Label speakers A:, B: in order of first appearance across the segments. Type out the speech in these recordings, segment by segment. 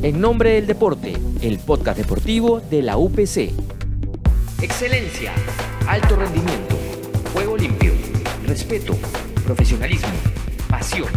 A: En nombre del deporte, el podcast deportivo de la UPC. Excelencia, alto rendimiento, juego limpio, respeto, profesionalismo, pasión.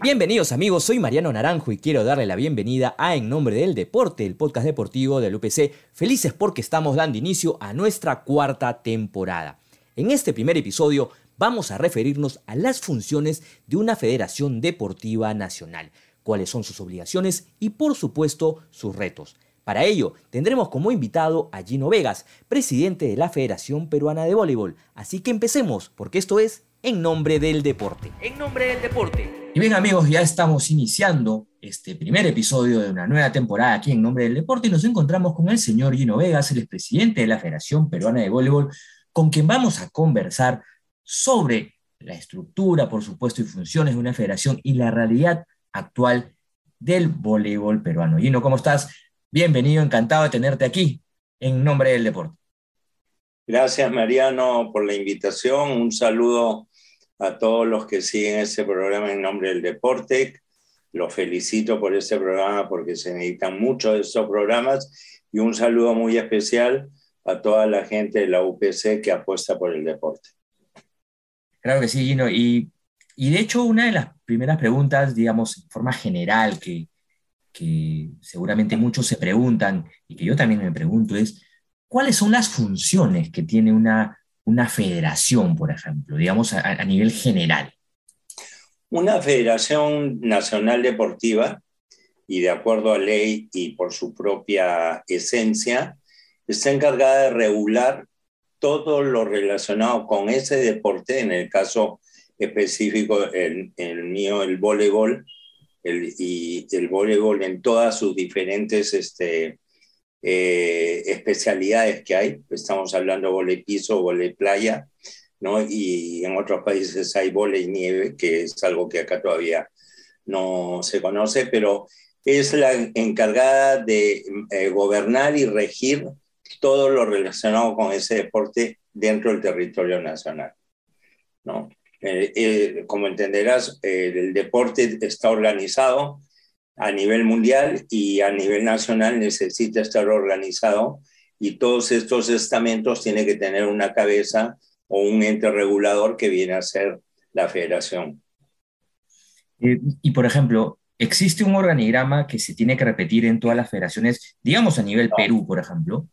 A: Bienvenidos amigos, soy Mariano Naranjo y quiero darle la bienvenida a En Nombre del Deporte, el podcast deportivo del UPC. Felices porque estamos dando inicio a nuestra cuarta temporada. En este primer episodio vamos a referirnos a las funciones de una federación deportiva nacional cuáles son sus obligaciones y por supuesto sus retos. Para ello, tendremos como invitado a Gino Vegas, presidente de la Federación Peruana de Voleibol. Así que empecemos, porque esto es En Nombre del Deporte. En Nombre del Deporte. Y bien amigos, ya estamos iniciando este primer episodio de una nueva temporada aquí en Nombre del Deporte y nos encontramos con el señor Gino Vegas, el presidente de la Federación Peruana de Voleibol, con quien vamos a conversar sobre la estructura, por supuesto, y funciones de una federación y la realidad actual del voleibol peruano. Gino, ¿cómo estás? Bienvenido, encantado de tenerte aquí en nombre del deporte.
B: Gracias, Mariano, por la invitación. Un saludo a todos los que siguen este programa en nombre del deporte. Los felicito por este programa porque se necesitan mucho de estos programas y un saludo muy especial a toda la gente de la UPC que apuesta por el deporte.
A: Claro que sí, Gino. Y y de hecho, una de las primeras preguntas, digamos, en forma general, que, que seguramente muchos se preguntan y que yo también me pregunto es, ¿cuáles son las funciones que tiene una, una federación, por ejemplo, digamos, a, nivel general?
B: Una federación nacional deportiva, y de acuerdo a ley y por su propia esencia, está encargada de regular todo lo relacionado con ese deporte, en el caso específico, el, el mío, el voleibol, el, y el voleibol en todas sus diferentes este, eh, especialidades que hay. Estamos hablando volei piso, volei playa, ¿no? Y en otros países hay volei nieve, que es algo que acá todavía no se conoce, pero es la encargada de eh, gobernar y regir todo lo relacionado con ese deporte dentro del territorio nacional. ¿no? Eh, eh, como entenderás, eh, el deporte está organizado a nivel mundial y a nivel nacional necesita estar organizado y todos estos estamentos tienen que tener una cabeza o un ente regulador que viene a ser la federación.
A: y por ejemplo, ¿existe un organigrama que se tiene que repetir en todas las federaciones, digamos a nivel Perú, por ejemplo?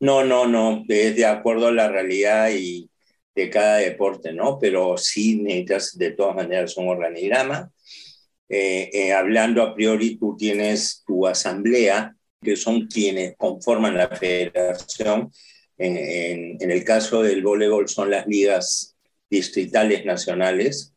B: No, no, no, es de acuerdo a la realidad y, de cada deporte, ¿no? Pero sí necesitas de todas maneras un organigrama. Eh, eh, hablando a priori, tú tienes tu asamblea, que son quienes conforman la federación. En, el caso del voleibol son las ligas distritales nacionales,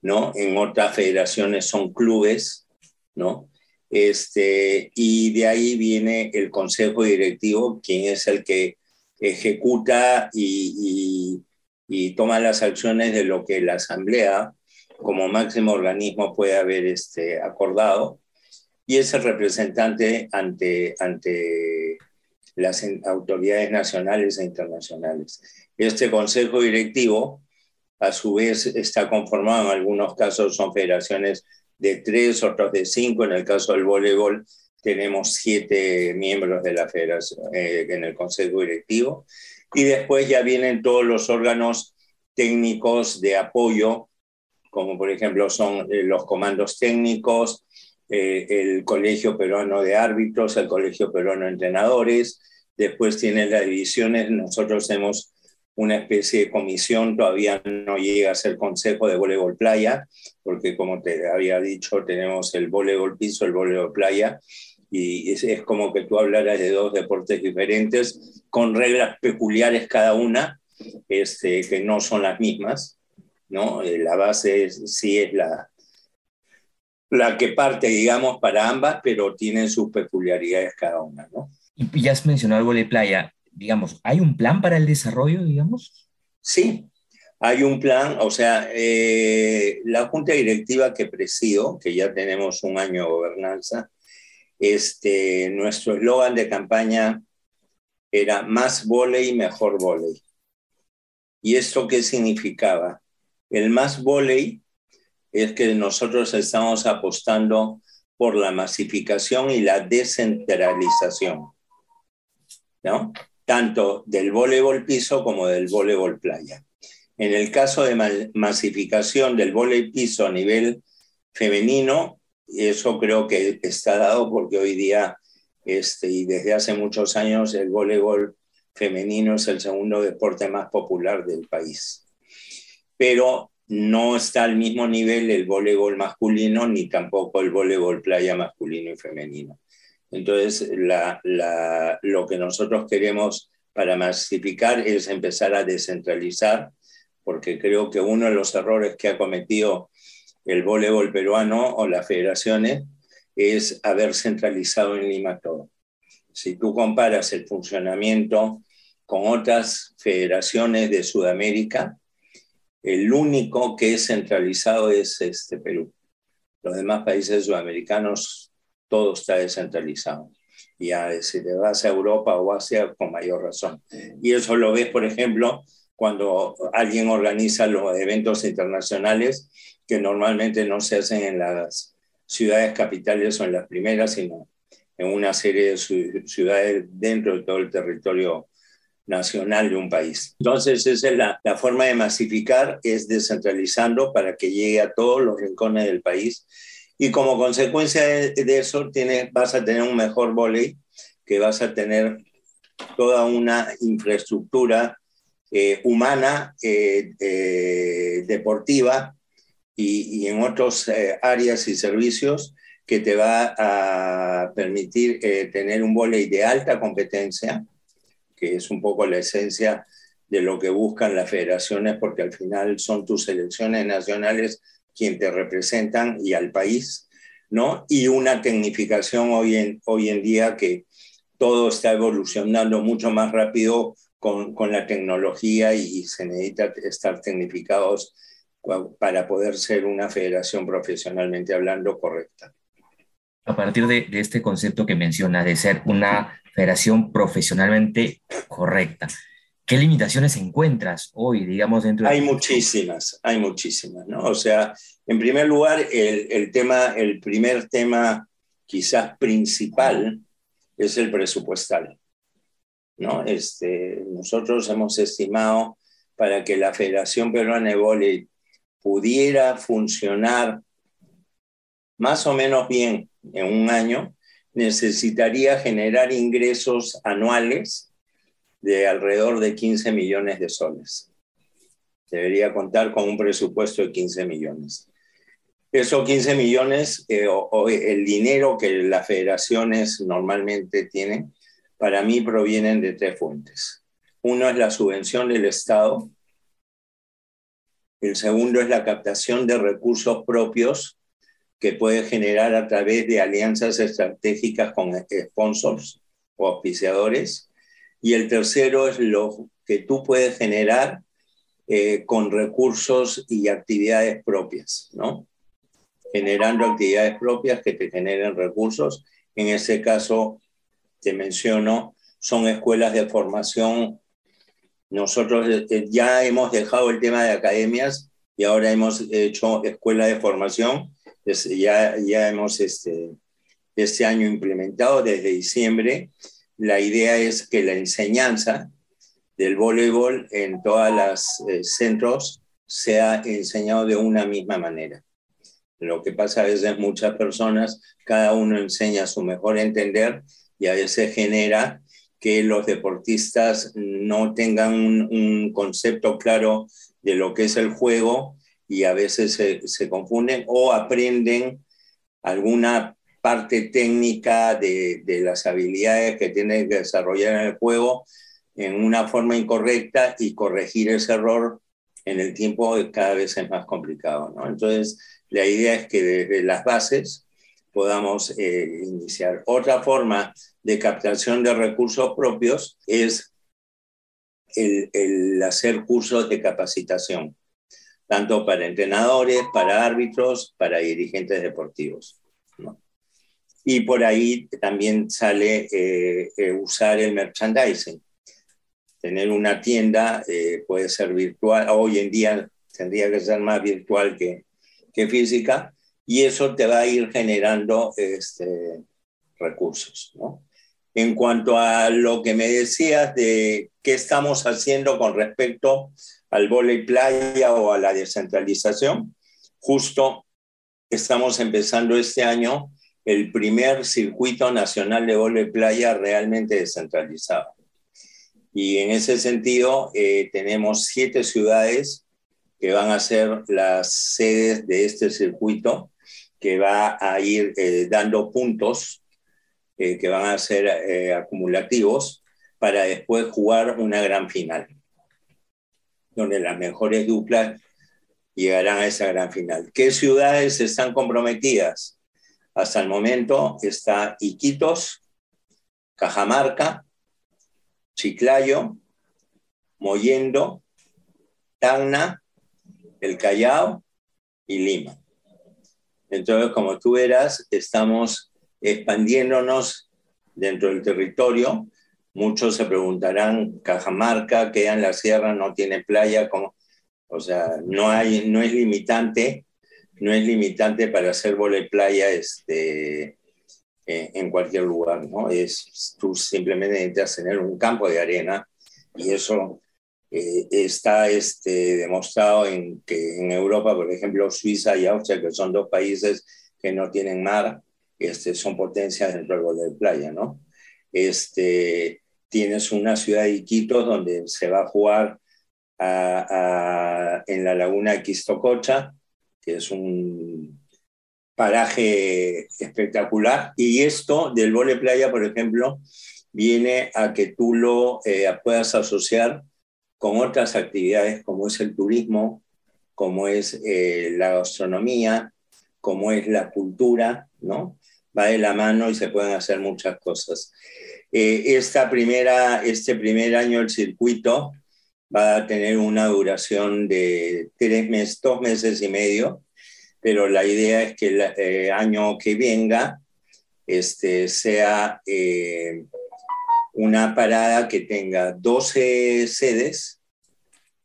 B: ¿no? En otras federaciones son clubes, ¿no? Este, y de ahí viene el consejo directivo, quien es el que ejecuta y y toma las acciones de lo que la Asamblea como máximo organismo puede haber este, acordado y es el representante ante, ante las autoridades nacionales e internacionales. Este consejo directivo, a su vez, está conformado en algunos casos, son federaciones de tres, otros de cinco. En el caso del voleibol, tenemos siete miembros de la federación eh, en el consejo directivo y después ya vienen todos los órganos técnicos de apoyo, como por ejemplo son eh, los comandos técnicos, eh, el Colegio Peruano de Árbitros, el Colegio Peruano de Entrenadores, después tienen las divisiones, nosotros hemos una especie de comisión, todavía no llega a ser Consejo de Voleibol Playa, porque como te había dicho, tenemos el voleibol piso, el voleibol playa, y es, es, como que tú hablaras de dos deportes diferentes, con reglas peculiares cada una, este, que no son las mismas. ¿no? Eh, la base sí es la, la que parte, digamos, para ambas, pero tienen sus peculiaridades cada una. ¿no?
A: Y ya has mencionado el de playa, digamos, ¿hay un plan para el desarrollo, digamos?
B: Sí, hay un plan, o sea, eh, la junta directiva que presido, que ya tenemos un año de gobernanza, este, nuestro eslogan de campaña era más volei, mejor volei. ¿Y esto qué significaba? El más volei es que nosotros estamos apostando por la masificación y la descentralización, ¿no? Tanto del voleibol piso como del voleibol playa. En el caso de masificación del voleibol piso a nivel femenino, eso creo que está dado porque hoy día este, y desde hace muchos años el voleibol femenino es el segundo deporte más popular del país. Pero no está al mismo nivel el voleibol masculino ni tampoco el voleibol playa masculino y femenino. Entonces, lo que nosotros queremos para masificar es empezar a descentralizar, porque creo que uno de los errores que ha cometido el voleibol peruano o las federaciones es haber centralizado en Lima todo. Si tú comparas el funcionamiento con otras federaciones de Sudamérica, el único que es centralizado es este Perú. Los demás países sudamericanos, todo está descentralizado. Ya si te vas a Europa o Asia, con mayor razón. Y eso lo ves, por ejemplo, cuando alguien organiza los eventos internacionales que normalmente no se hacen en las ciudades capitales o en las primeras, sino en una serie de ciudades dentro de todo el territorio nacional de un país. Entonces, esa es la, la, forma de masificar, es descentralizando para que llegue a todos los rincones del país. Y como consecuencia de, eso, tienes, vas a tener un mejor volei, que vas a tener toda una infraestructura eh, humana, eh, eh, deportiva, y, en otras eh, áreas y servicios que te va a permitir eh, tener un volei de alta competencia, que es un poco la esencia de lo que buscan las federaciones, porque al final son tus selecciones nacionales quien te representan y al país, ¿no? Y una tecnificación hoy en, hoy en día que todo está evolucionando mucho más rápido con, con la tecnología y se necesita estar tecnificados para poder ser una federación profesionalmente hablando correcta.
A: A partir de, este concepto que menciona de ser una federación profesionalmente correcta, ¿qué limitaciones encuentras hoy, digamos, dentro
B: Hay muchísimas, hay muchísimas, ¿no? O sea, en primer lugar, el, el tema, el primer tema quizás principal es el presupuestal, ¿no? Este, nosotros hemos estimado para que la Federación Peruana de Voleibol pudiera funcionar más o menos bien en un año, necesitaría generar ingresos anuales de alrededor de 15 millones de soles. Debería contar con un presupuesto de 15 millones. Esos 15 millones, eh, o, el dinero que las federaciones normalmente tienen, para mí provienen de tres fuentes. Uno es la subvención del Estado, el segundo es la captación de recursos propios que puede generar a través de alianzas estratégicas con sponsors o auspiciadores. Y el tercero es lo que tú puedes generar eh, con recursos y actividades propias, ¿no? Generando actividades propias que te generen recursos. En ese caso, te menciono, son escuelas de formación nosotros eh, ya hemos dejado el tema de academias y ahora hemos hecho escuela de formación. ya, ya hemos este, este año implementado desde diciembre. La idea es que la enseñanza del voleibol en todos los eh, centros sea enseñado de una misma manera. Lo que pasa a veces muchas personas, cada uno enseña a su mejor entender y a veces genera que los deportistas no tengan un, concepto claro de lo que es el juego y a veces se, confunden o aprenden alguna parte técnica de, de, las habilidades que tienen que desarrollar en el juego en una forma incorrecta y corregir ese error en el tiempo cada vez es más complicado. ¿no? Entonces, la idea es que desde las bases podamos eh, iniciar. Otra forma de captación de recursos propios es el, hacer cursos de capacitación, tanto para entrenadores, para árbitros, para dirigentes deportivos. Y por ahí también sale eh, eh, usar el merchandising. Tener una tienda eh, puede ser virtual, hoy en día tendría que ser más virtual que, que física, y eso te va a ir generando este, recursos. ¿no? En cuanto a lo que me decías de qué estamos haciendo con respecto al volei playa o a la descentralización, justo estamos empezando este año el primer circuito nacional de volei playa realmente descentralizado. Y en ese sentido, eh, tenemos siete ciudades que van a ser las sedes de este circuito, que va a ir eh, dando puntos eh, que van a ser acumulativos para después jugar una gran final, donde las mejores duplas llegarán a esa gran final. ¿Qué ciudades están comprometidas? Hasta el momento está Iquitos, Cajamarca, Chiclayo, Moyendo, Tacna, El Callao y Lima. Entonces, como tú verás, estamos expandiéndonos dentro del territorio. Muchos se preguntarán, Cajamarca queda en la sierra, no tiene playa, o sea, no, hay, no es limitante, no es limitante para hacer vole playa este, en cualquier lugar, ¿no? Es, tú simplemente necesitas tener un campo de arena y eso eh, está este, demostrado en que en Europa, por ejemplo, Suiza y Austria, que son dos países que no tienen mar, este, son potencias dentro del de playa, ¿no? Este, tienes una ciudad de Iquitos donde se va a jugar en la laguna Quistococha, que es un paraje espectacular. Y esto del vole playa, por ejemplo, viene a que tú lo eh, puedas asociar con otras actividades como es el turismo, como es eh, la gastronomía, como es la cultura, ¿no? Va de la mano y se pueden hacer muchas cosas. Eh, esta primera, este primer año el circuito va a tener una duración de tres meses, dos meses y medio, pero la idea es que el eh, año que venga este, sea una parada que tenga 12 sedes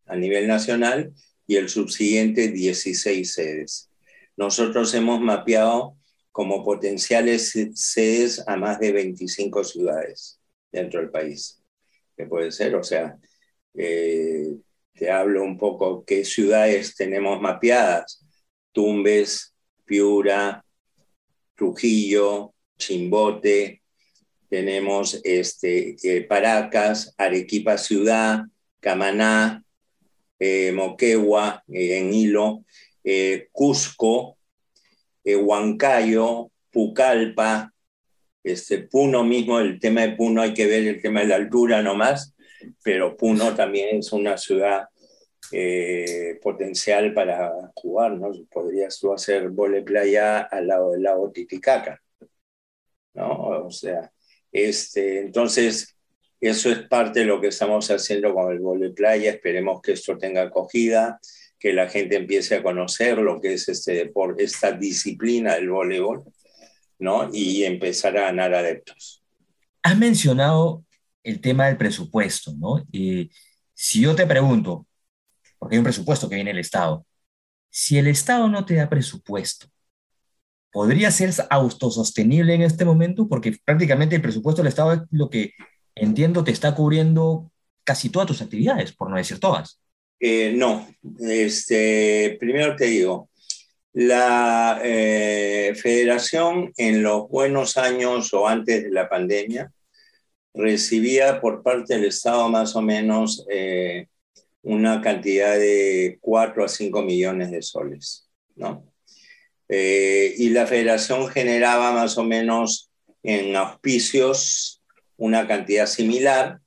B: a nivel nacional y el subsiguiente 16 sedes. Nosotros hemos mapeado como potenciales sedes a más de 25 ciudades dentro del país, que puede ser, o sea, eh, te hablo un poco qué ciudades tenemos mapeadas. Tumbes, Piura, Trujillo, Chimbote, tenemos este, eh, Paracas, Arequipa Ciudad, Camaná, eh, Moquegua, eh, en Hilo, Cusco, Huancayo, Pucallpa, este, Puno mismo, el tema de Puno hay que ver el tema de la altura nomás, pero Puno también es una ciudad eh, potencial para jugar, ¿no? Podrías tú hacer vole playa al lado del lago Titicaca, ¿no? O sea, este, entonces, eso es parte de lo que estamos haciendo con el vole playa, esperemos que esto tenga acogida, que la gente empiece a conocer lo que es este deporte, esta disciplina del voleibol, ¿no? Y empezar a ganar adeptos.
A: Has mencionado el tema del presupuesto, ¿no? Eh, si yo te pregunto, porque hay un presupuesto que viene del Estado. Si el Estado no te da presupuesto, ¿podría ser autosostenible en este momento? Porque prácticamente el presupuesto del Estado es lo que entiendo te está cubriendo casi todas tus actividades, por no decir todas.
B: Eh, no, este, primero te digo, la eh, federación en los buenos años o antes de la pandemia recibía por parte del Estado más o menos eh, una cantidad de 4 a 5 millones de soles, ¿no? Eh, y la federación generaba más o menos en auspicios una cantidad similar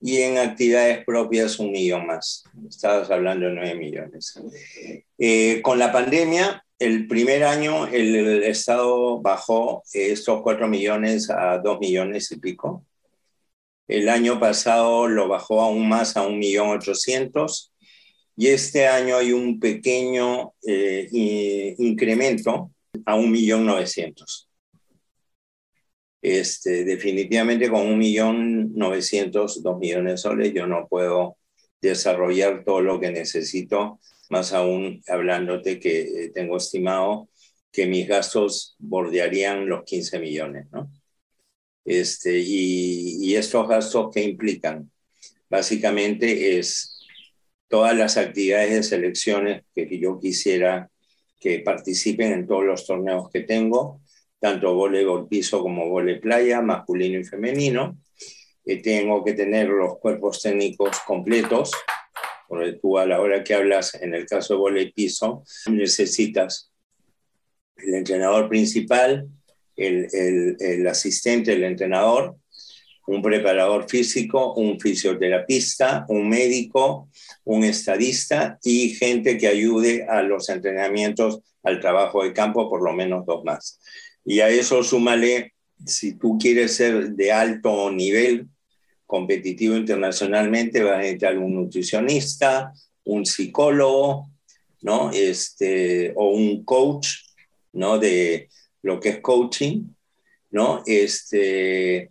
B: y en actividades propias un millón más. Estabas hablando de 9 millones. Eh, con la pandemia, el primer año el, el Estado bajó estos 4 millones a 2 millones y pico el año pasado lo bajó aún más a 1.800.000 y este año hay un pequeño eh, incremento a 1.900.000. Este, definitivamente con 1.900.000, 2 millones de soles yo no puedo desarrollar todo lo que necesito, más aún hablándote que eh, tengo estimado que mis gastos bordearían los 15 millones, ¿no? Este, y, y estos gastos, ¿qué implican? Básicamente es todas las actividades de selecciones que yo quisiera que participen en todos los torneos que tengo, tanto voleibol piso como voleibol playa, masculino y femenino. Eh, tengo que tener los cuerpos técnicos completos, porque tú a la hora que hablas, en el caso de voleibol piso, necesitas el entrenador principal, el, el, el asistente del entrenador, un preparador físico, un fisioterapista, un médico, un estadista y gente que ayude a los entrenamientos, al trabajo de campo, por lo menos dos más. Y a eso súmale, si tú quieres ser de alto nivel competitivo internacionalmente, vas a necesitar un nutricionista, un psicólogo, ¿no? Este, o un coach, ¿no? De lo que es coaching, ¿no? Este,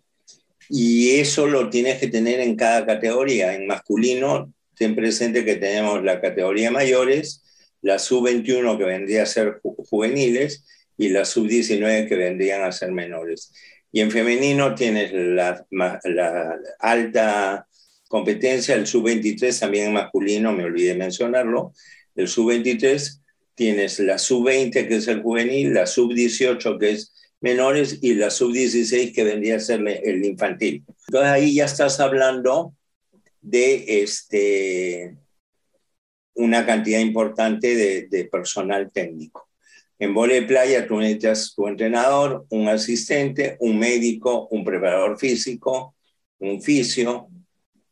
B: y eso lo tienes que tener en cada categoría. En masculino, ten presente que tenemos la categoría mayores, la sub-21 que vendría a ser juveniles y la sub-19 que vendrían a ser menores. Y en femenino tienes la, la alta competencia, el sub-23 también en masculino, me olvidé mencionarlo, el sub-23 tienes la sub-20 que es el juvenil, la sub-18 que es menores y la sub-16 que vendría a ser el infantil. Entonces ahí ya estás hablando de este, una cantidad importante de, personal técnico. En vole playa tú necesitas tu entrenador, un asistente, un médico, un preparador físico, un fisio,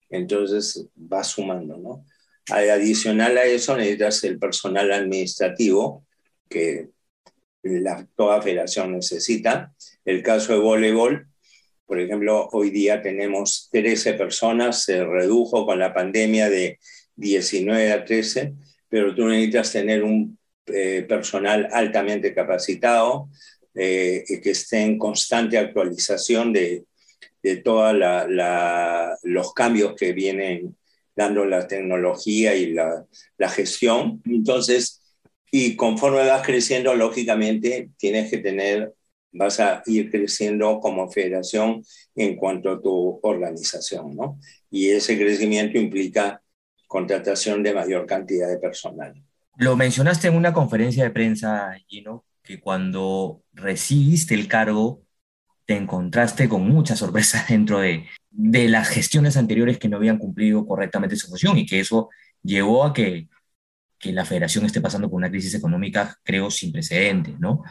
B: entonces va sumando, ¿no? Adicional a eso necesitas el personal administrativo, que la, toda federación necesita. El caso de voleibol, por ejemplo, hoy día tenemos 13 personas, se redujo con la pandemia de 19 a 13, pero tú necesitas tener un eh, personal altamente capacitado, eh, que esté en constante actualización de, de todos los cambios que vienen dando la tecnología y la, la gestión. Entonces, y conforme vas creciendo, lógicamente, tienes que tener, vas a ir creciendo como federación en cuanto a tu organización, ¿no? Y ese crecimiento implica contratación de mayor cantidad de personal.
A: Lo mencionaste en una conferencia de prensa, Gino, que cuando recibiste el cargo te encontraste con muchas sorpresas dentro de, de las gestiones anteriores que no habían cumplido correctamente su función y que eso llevó a que que la federación esté pasando por una crisis económica, creo, sin precedentes, ¿no?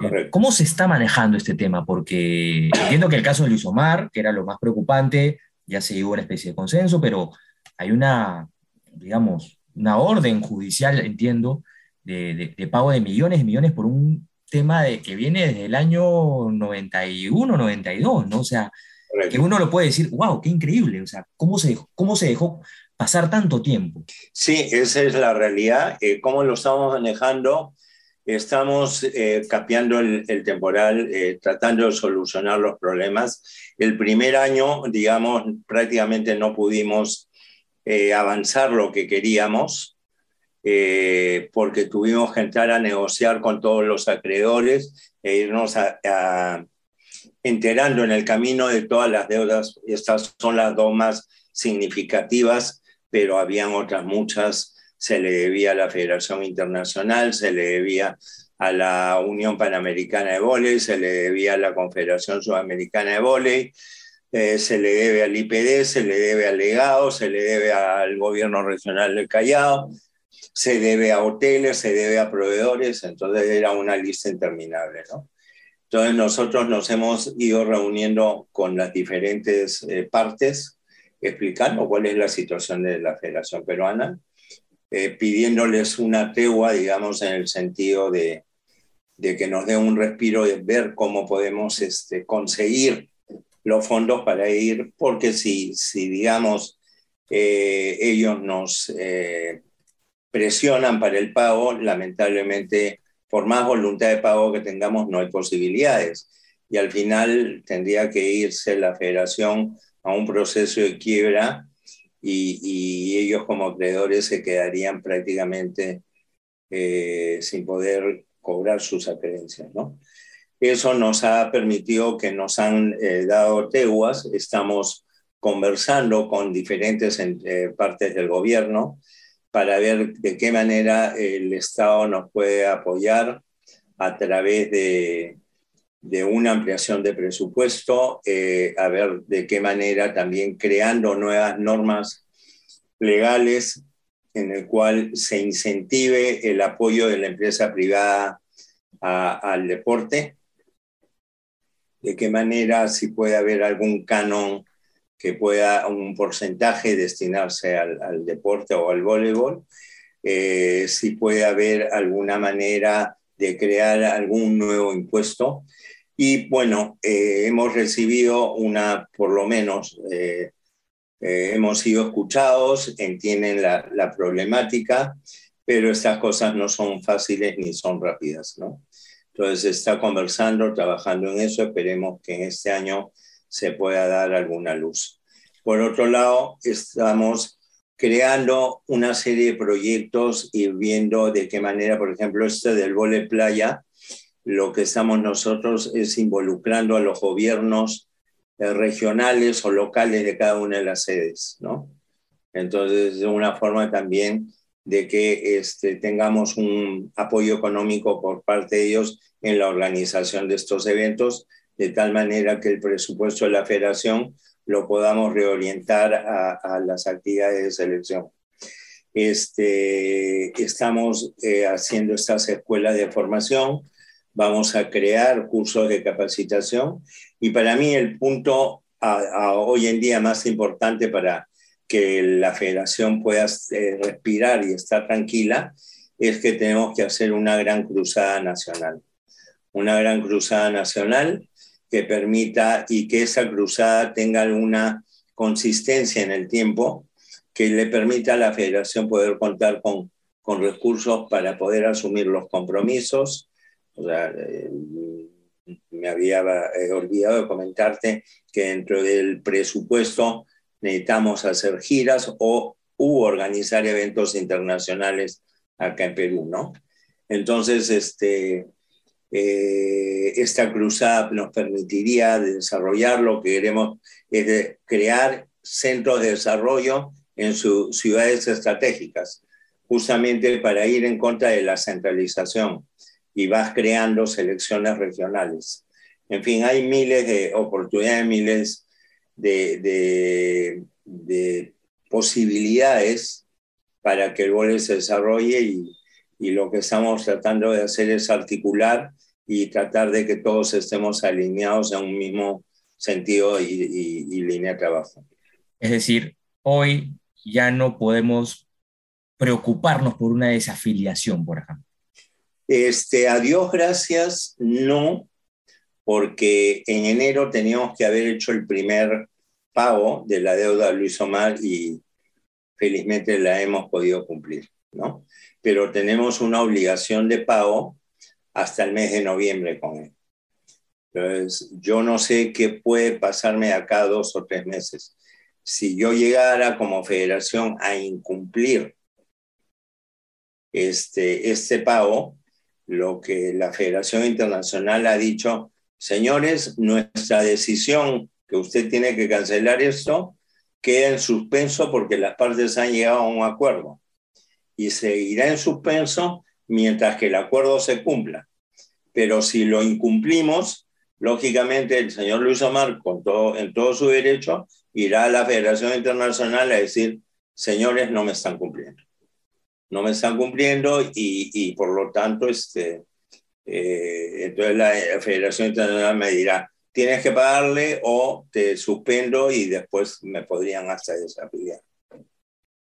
A: Eh, ¿Cómo se está manejando este tema? Porque entiendo que el caso de Luis Omar, que era lo más preocupante, ya se llegó a una especie de consenso, pero hay una, digamos, una orden judicial, entiendo, de, pago de millones y millones por un tema de, que viene desde el año 91, 92, ¿no? O sea, que uno lo puede decir, wow, qué increíble, o sea, ¿cómo se, cómo se dejó pasar tanto tiempo.
B: Sí, esa es la realidad. Eh, ¿Cómo lo estamos manejando? Estamos eh, capeando el, temporal, eh, tratando de solucionar los problemas. El primer año, digamos, prácticamente no pudimos eh, avanzar lo que queríamos, porque tuvimos que entrar a negociar con todos los acreedores e irnos enterando en el camino de todas las deudas. Estas son las dos más significativas pero habían otras muchas, se le debía a la Federación Internacional, se le debía a la Unión Panamericana de Voley, se le debía a la Confederación Sudamericana de Voley, eh, se le debe al IPD, se le debe al legado, se le debe al gobierno regional del Callao, se debe a hoteles, se debe a proveedores, entonces era una lista interminable, ¿no? Entonces nosotros nos hemos ido reuniendo con las diferentes eh, partes explicando cuál es la situación de la Federación Peruana, eh, pidiéndoles una tregua, digamos, en el sentido de, que nos dé un respiro de ver cómo podemos este, conseguir los fondos para ir, porque si, si digamos, eh, ellos nos eh, presionan para el pago, lamentablemente, por más voluntad de pago que tengamos, no hay posibilidades. Y al final tendría que irse la federación a un proceso de quiebra y, ellos como acreedores se quedarían prácticamente eh, sin poder cobrar sus acreencias, ¿no? Eso nos ha permitido que nos han eh, dado teguas, estamos conversando con diferentes eh, partes del gobierno para ver de qué manera el Estado nos puede apoyar a través de, de una ampliación de presupuesto, eh, a ver de qué manera también creando nuevas normas legales en el cual se incentive el apoyo de la empresa privada al deporte, de qué manera si puede haber algún canon que pueda un porcentaje destinarse al, deporte o al voleibol, eh, si puede haber alguna manera de crear algún nuevo impuesto. Y bueno, eh, hemos recibido una, por lo menos, eh, hemos sido escuchados, entienden la, la, problemática, pero estas cosas no son fáciles ni son rápidas, ¿no? Entonces se está conversando, trabajando en eso, esperemos que en este año se pueda dar alguna luz. Por otro lado, estamos creando una serie de proyectos y viendo de qué manera, por ejemplo, este del vole playa, lo que estamos nosotros es involucrando a los gobiernos eh, regionales o locales de cada una de las sedes, ¿no? Entonces, de una forma también de que este, tengamos un apoyo económico por parte de ellos en la organización de estos eventos, de tal manera que el presupuesto de la federación lo podamos reorientar a, las actividades de selección. Este, estamos eh, haciendo estas escuelas de formación, vamos a crear cursos de capacitación y para mí el punto hoy en día más importante para que la federación pueda eh, respirar y estar tranquila es que tenemos que hacer una gran cruzada nacional. Una gran cruzada nacional que permita y que esa cruzada tenga una consistencia en el tiempo que le permita a la federación poder contar con, con recursos para poder asumir los compromisos. Eh, me había eh, olvidado de comentarte que dentro del presupuesto necesitamos hacer giras o u organizar eventos internacionales acá en Perú, ¿no? Entonces, este, eh, esta cruzada nos permitiría desarrollar lo que queremos es crear centros de desarrollo en sus ciudades estratégicas, justamente para ir en contra de la centralización y vas creando selecciones regionales. En fin, hay miles de oportunidades, miles de, de, posibilidades para que el vóley se desarrolle y lo que estamos tratando de hacer es articular y tratar de que todos estemos alineados en un mismo sentido y, línea de trabajo.
A: Es decir, hoy ya no podemos preocuparnos por una desafiliación, por ejemplo.
B: Este, a Dios gracias, no, porque en enero teníamos que haber hecho el primer pago de la deuda de Luis Omar y felizmente la hemos podido cumplir, ¿no? Pero tenemos una obligación de pago hasta el mes de noviembre con él. Entonces, yo no sé qué puede pasarme acá dos o tres meses. Si yo llegara como federación a incumplir este, este pago, lo que la Federación Internacional ha dicho, señores, nuestra decisión que usted tiene que cancelar esto queda en suspenso porque las partes han llegado a un acuerdo y seguirá en suspenso mientras que el acuerdo se cumpla. Pero si lo incumplimos, lógicamente el señor Luis Omar, con todo, en todo su derecho, irá a la Federación Internacional a decir, señores, no me están cumpliendo. No me están cumpliendo y, y por lo tanto, este, eh, entonces la, Federación Internacional me dirá, tienes que pagarle o te suspendo y después me podrían hasta desafiliar.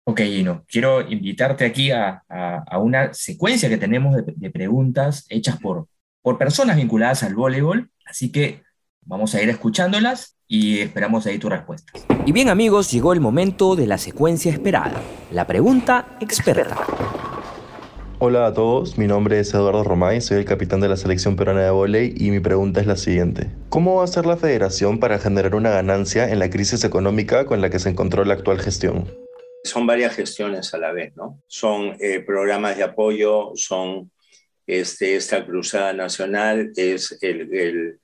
A: Ok, Gino, quiero invitarte aquí a, a, una secuencia que tenemos de, de, preguntas hechas por, por personas vinculadas al voleibol, así que vamos a ir escuchándolas y esperamos ahí tu respuesta. Y bien amigos, llegó el momento de la secuencia esperada, la pregunta experta.
C: Hola a todos, mi nombre es Eduardo Romay, soy el capitán de la selección peruana de volei y mi pregunta es la siguiente. ¿Cómo va a ser la federación para generar una ganancia en la crisis económica con la que se encontró la actual gestión?
B: son varias gestiones a la vez, ¿no? Son eh, programas de apoyo, son este, esta cruzada nacional es el,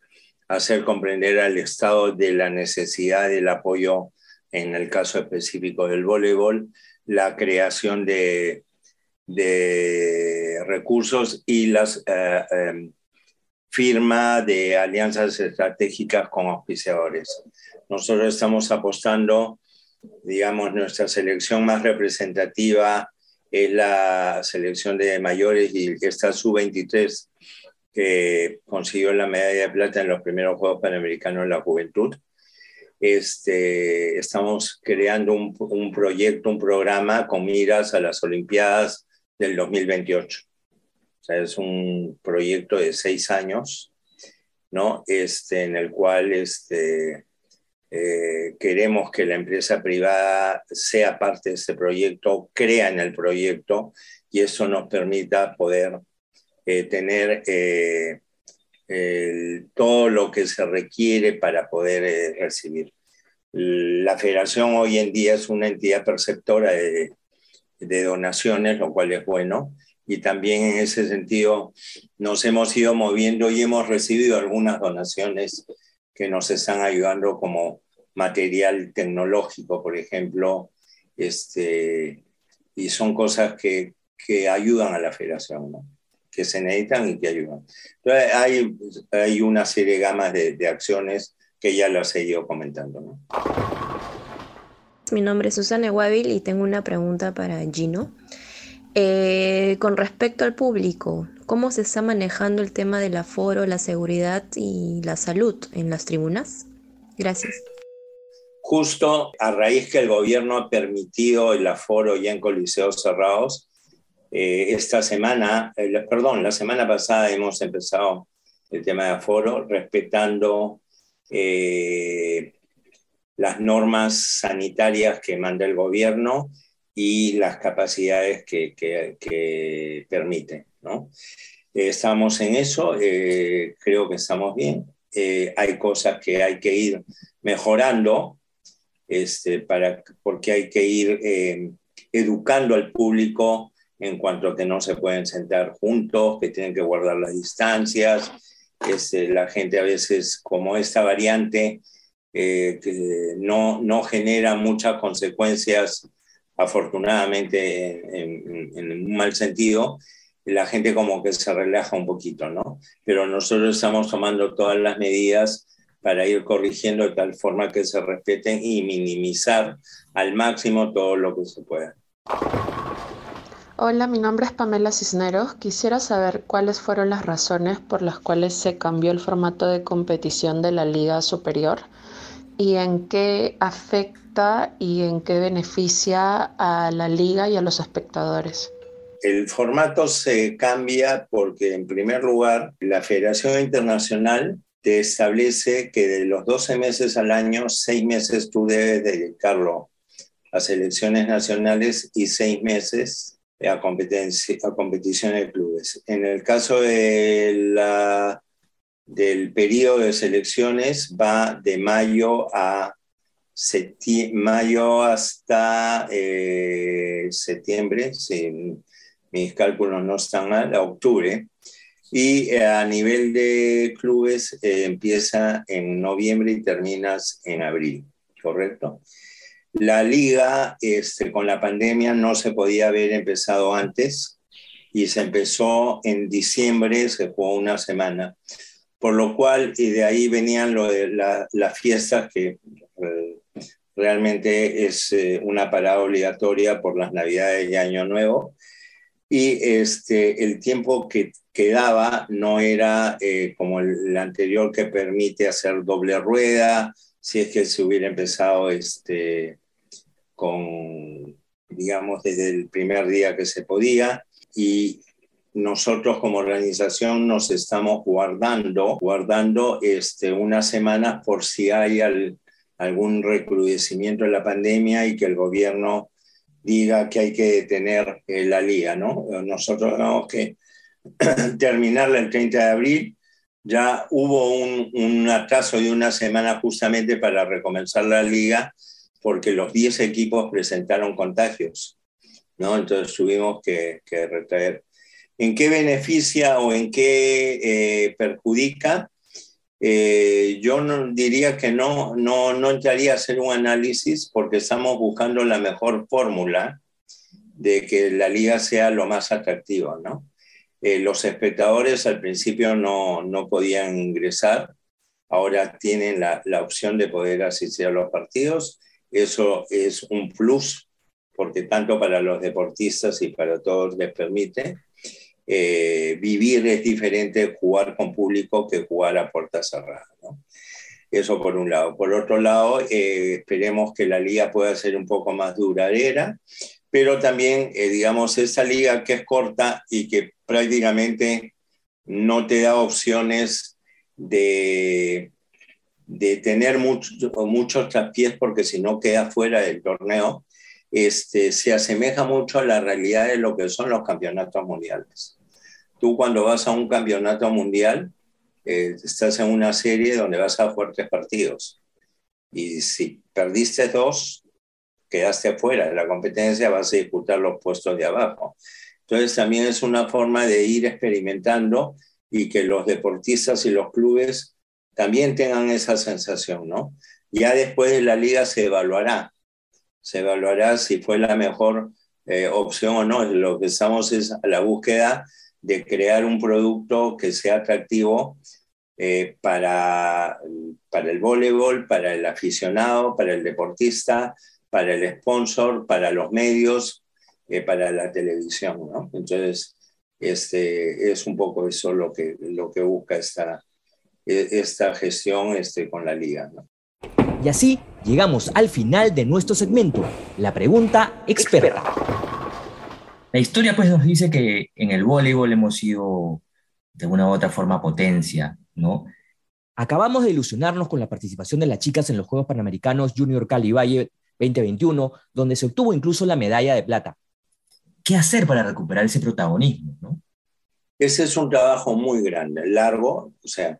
B: hacer comprender al Estado de la necesidad del apoyo, en el caso específico del voleibol, la creación de, de recursos y las eh, em, firma de alianzas estratégicas con auspiciadores. Nosotros estamos apostando, digamos, nuestra selección más representativa es la selección de mayores y esta sub-23 que consiguió la medalla de plata en los primeros Juegos Panamericanos de la Juventud. Este, estamos creando un, proyecto, un programa con miras a las Olimpiadas del 2028. O sea, es un proyecto de seis años, ¿no? Este, en el cual este, eh, queremos que la empresa privada sea parte de este proyecto, crea en el proyecto y eso nos permita poder eh, tener eh, todo lo que se requiere para poder recibir. La federación hoy en día es una entidad perceptora de, de donaciones, lo cual es bueno. Y también en ese sentido nos hemos ido moviendo y hemos recibido algunas donaciones que nos están ayudando como material tecnológico, por ejemplo, este, y son cosas que, que ayudan a la federación, ¿no? Que se necesitan y que ayudan. Entonces, hay, hay una serie de gamas de, de acciones que ya las he ido comentando. ¿no?
D: Mi nombre es Susana Guavil y tengo una pregunta para Gino. Eh, con respecto al público, ¿cómo se está manejando el tema del aforo, la seguridad y la salud en las tribunas? Gracias
B: justo a raíz que el gobierno ha permitido el aforo ya en coliseos cerrados, eh, esta semana, eh, perdón, la semana pasada hemos empezado el tema de aforo respetando eh, las normas sanitarias que manda el gobierno y las capacidades que, que, permite. ¿no? estamos en eso, creo que estamos bien. hay cosas que hay que ir mejorando, este, para, porque hay que ir educando al público en cuanto a que no se pueden sentar juntos, que tienen que guardar las distancias. Este, la gente a veces, como esta variante, eh, que no, no genera muchas consecuencias, afortunadamente, en, en, un mal sentido, la gente como que se relaja un poquito, ¿no? Pero nosotros estamos tomando todas las medidas para ir corrigiendo de tal forma que se respeten y minimizar al máximo todo lo que se pueda.
E: Hola, mi nombre es Pamela Cisneros. Quisiera saber cuáles fueron las razones por las cuales se cambió el formato de competición de la Liga Superior y en qué afecta y en qué beneficia a la liga y a los espectadores.
B: El formato se cambia porque, en primer lugar, la Federación Internacional te establece que de los 12 meses al año, 6 meses tú debes dedicarlo a selecciones nacionales y 6 meses a, a competición de clubes. En el caso de la, del periodo de selecciones va de mayo a mayo hasta eh, septiembre, si mis cálculos no están mal, a octubre. Y eh, a nivel de clubes eh, empieza en noviembre y terminas en abril, ¿correcto? La liga este, con la pandemia no se podía haber empezado antes y se empezó en diciembre, se jugó una semana, por lo cual y de ahí venían lo de las fiestas que eh, realmente es una parada obligatoria por las navidades y año nuevo. Y este, el tiempo que quedaba no era eh, como el, anterior que permite hacer doble rueda, si es que se hubiera empezado este, con, digamos, desde el primer día que se podía. Y nosotros como organización nos estamos guardando, guardando este, unas semanas por si hay algún recrudecimiento de la pandemia y que el gobierno diga que hay que detener eh, la liga, ¿no? Nosotros tenemos que terminarla el 30 de abril. Ya hubo un, un atraso de una semana justamente para recomenzar la liga porque los 10 equipos presentaron contagios, ¿no? Entonces tuvimos que, que retraer. ¿En qué beneficia o en qué eh, perjudica? Eh, yo no, diría que no, no, no entraría a hacer un análisis porque estamos buscando la mejor fórmula de que la liga sea lo más atractiva, ¿no? Eh, los espectadores al principio no, no podían ingresar, ahora tienen la, la, opción de poder asistir a los partidos. Eso es un plus porque tanto para los deportistas y para todos les permite. Eh, vivir es diferente jugar con público que jugar a puerta cerrada. Eso por un lado. Por otro lado, eh, esperemos que la liga pueda ser un poco más duradera, pero también, eh, digamos, esa liga que es corta y que prácticamente no te da opciones de, de tener mucho, muchos traspiés porque si no queda fuera del torneo, este, se asemeja mucho a la realidad de lo que son los campeonatos mundiales. Tú cuando vas a un campeonato mundial, eh, estás en una serie donde vas a fuertes partidos. Y si perdiste dos, quedaste fuera de la competencia, vas a disputar los puestos de abajo. Entonces también es una forma de ir experimentando y que los deportistas y los clubes también tengan esa sensación, ¿no? Ya después de la liga se evaluará, se evaluará si fue la mejor eh, opción o no. Lo que estamos es a la búsqueda de crear un producto que sea atractivo eh, para, para el voleibol, para el aficionado, para el deportista, para el sponsor, para los medios, eh, para la televisión. ¿no? Entonces, este, es un poco eso lo que, lo que busca esta, esta gestión este, con la liga. ¿no?
A: Y así llegamos al final de nuestro segmento, la pregunta experta. La historia pues nos dice que en el voleibol hemos sido de una u otra forma potencia, ¿no? Acabamos de ilusionarnos con la participación de las chicas en los Juegos Panamericanos Junior Cali Valle 2021, donde se obtuvo incluso la medalla de plata. ¿Qué hacer para recuperar ese protagonismo? ¿no?
B: Ese es un trabajo muy grande, largo, o sea,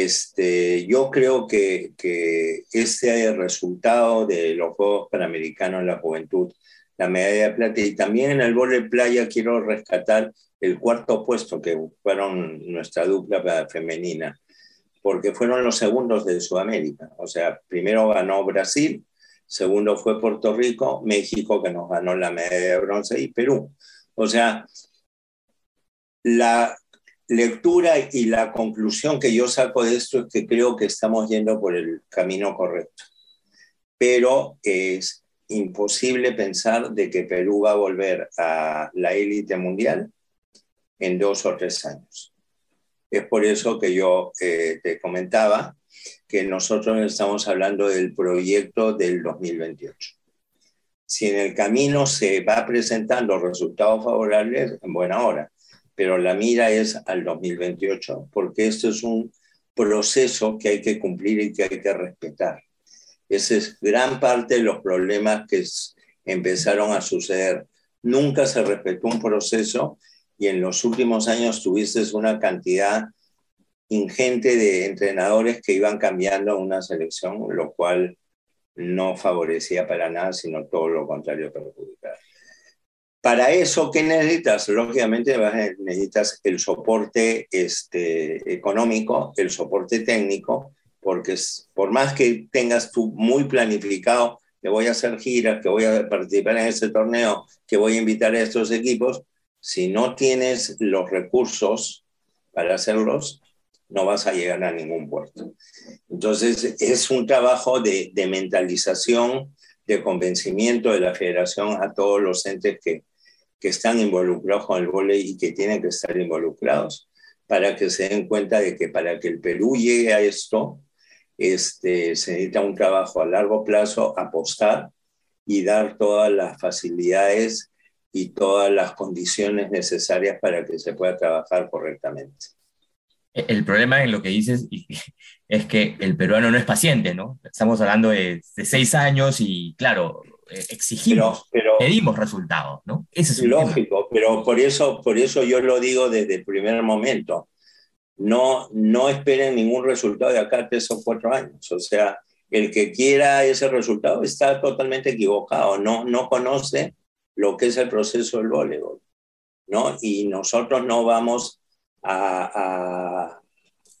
B: este, yo creo que, que este resultado de los Juegos Panamericanos en la Juventud, la medalla de plata, y también en el de playa quiero rescatar el cuarto puesto que fueron nuestra dupla femenina, porque fueron los segundos de Sudamérica. O sea, primero ganó Brasil, segundo fue Puerto Rico, México que nos ganó la medalla de bronce y Perú. O sea, la lectura y la conclusión que yo saco de esto es que creo que estamos yendo por el camino correcto. Pero es imposible pensar de que Perú va a volver a la élite mundial en dos o tres años. Es por eso que yo eh, te comentaba que nosotros estamos hablando del proyecto del 2028. Si en el camino se va presentando resultados favorables, en buena hora pero la mira es al 2028, porque esto es un proceso que hay que cumplir y que hay que respetar. Ese es gran parte de los problemas que empezaron a suceder. Nunca se respetó un proceso y en los últimos años tuviste una cantidad ingente de entrenadores que iban cambiando una selección, lo cual no favorecía para nada, sino todo lo contrario, perjudicar. Para eso, ¿qué necesitas? Lógicamente necesitas el soporte este, económico, el soporte técnico, porque por más que tengas tú muy planificado que voy a hacer giras, que voy a participar en este torneo, que voy a invitar a estos equipos, si no tienes los recursos para hacerlos, no vas a llegar a ningún puerto. Entonces, es un trabajo de, de mentalización, de convencimiento de la federación a todos los entes que, que están involucrados con el voleibol y que tienen que estar involucrados para que se den cuenta de que para que el Perú llegue a esto, este, se necesita un trabajo a largo plazo, apostar y dar todas las facilidades y todas las condiciones necesarias para que se pueda trabajar correctamente.
A: El problema en lo que dices es que el peruano no es paciente, ¿no? Estamos hablando de, de seis años y, claro, exigimos, pero, pedimos resultados, ¿no?
B: Ese es lógico, pero por eso, por eso yo lo digo desde el primer momento. No, no esperen ningún resultado de acá a tres o cuatro años. O sea, el que quiera ese resultado está totalmente equivocado, no, no conoce lo que es el proceso del voleibol. ¿no? Y nosotros no vamos a,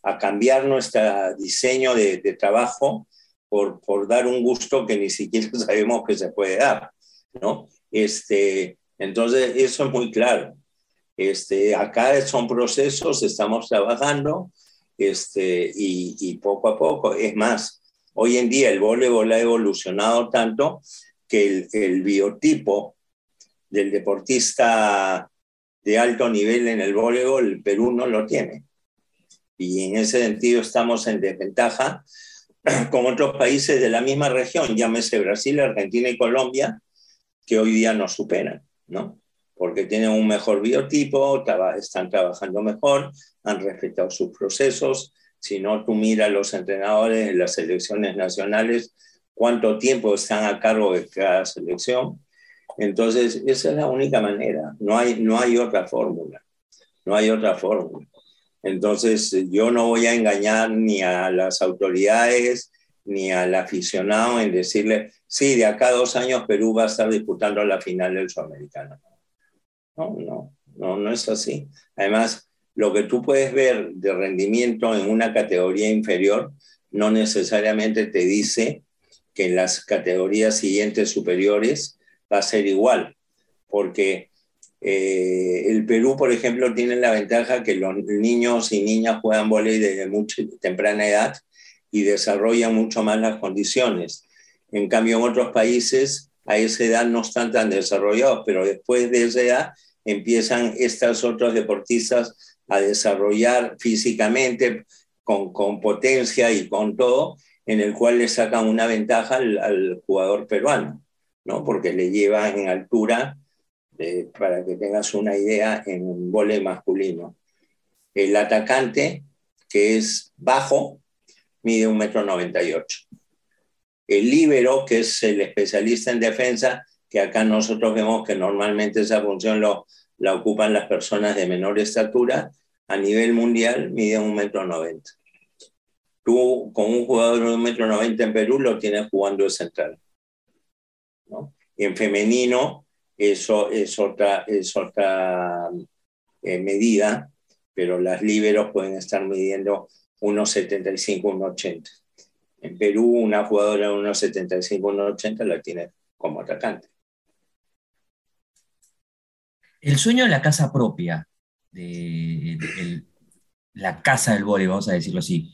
B: a, cambiar nuestro diseño de, de trabajo por, por, dar un gusto que ni siquiera sabemos que se puede dar, ¿no? Este, entonces, eso es muy claro. Este, acá son procesos, estamos trabajando este, y, y poco a poco. Es más, hoy en día el voleibol ha evolucionado tanto que el, el biotipo del deportista de alto nivel en el voleibol, el Perú no lo tiene. Y en ese sentido estamos en desventaja con otros países de la misma región, llámese Brasil, Argentina y Colombia, que hoy día nos superan, ¿no? Porque tienen un mejor biotipo, están trabajando mejor, han respetado sus procesos. Si no, tú mira a los entrenadores en las selecciones nacionales, cuánto tiempo están a cargo de cada selección entonces, esa es la única manera, no hay, no hay otra fórmula, no hay otra fórmula. Entonces, yo no voy a engañar ni a las autoridades ni al aficionado en decirle, sí, de acá a dos años Perú va a estar disputando la final del Sudamericano. No, no, no, no es así. Además, lo que tú puedes ver de rendimiento en una categoría inferior no necesariamente te dice que en las categorías siguientes superiores va a ser igual, porque eh, el Perú, por ejemplo, tiene la ventaja que los niños y niñas juegan volei desde mucha temprana edad y desarrollan mucho más las condiciones. En cambio, en otros países a esa edad no están tan desarrollados, pero después de esa edad empiezan estos otros deportistas a desarrollar físicamente con, con potencia y con todo, en el cual le sacan una ventaja al jugador peruano. ¿no? porque le lleva en altura, para que tengas una idea, en un vole masculino. El atacante, que es bajo, mide un metro noventa y ocho. El líbero, que es el especialista en defensa, que acá nosotros vemos que normalmente esa función lo, la ocupan las personas de menor estatura, a nivel mundial mide un metro noventa. Tú con un jugador de un metro noventa en Perú lo tienes jugando de central. En femenino eso es otra, es otra eh, medida, pero las líberos pueden estar midiendo unos 75, unos 80. En Perú una jugadora de unos 75, unos 80 la tiene como atacante.
A: El sueño de la casa propia, de, la casa del vóley, vamos a decirlo así.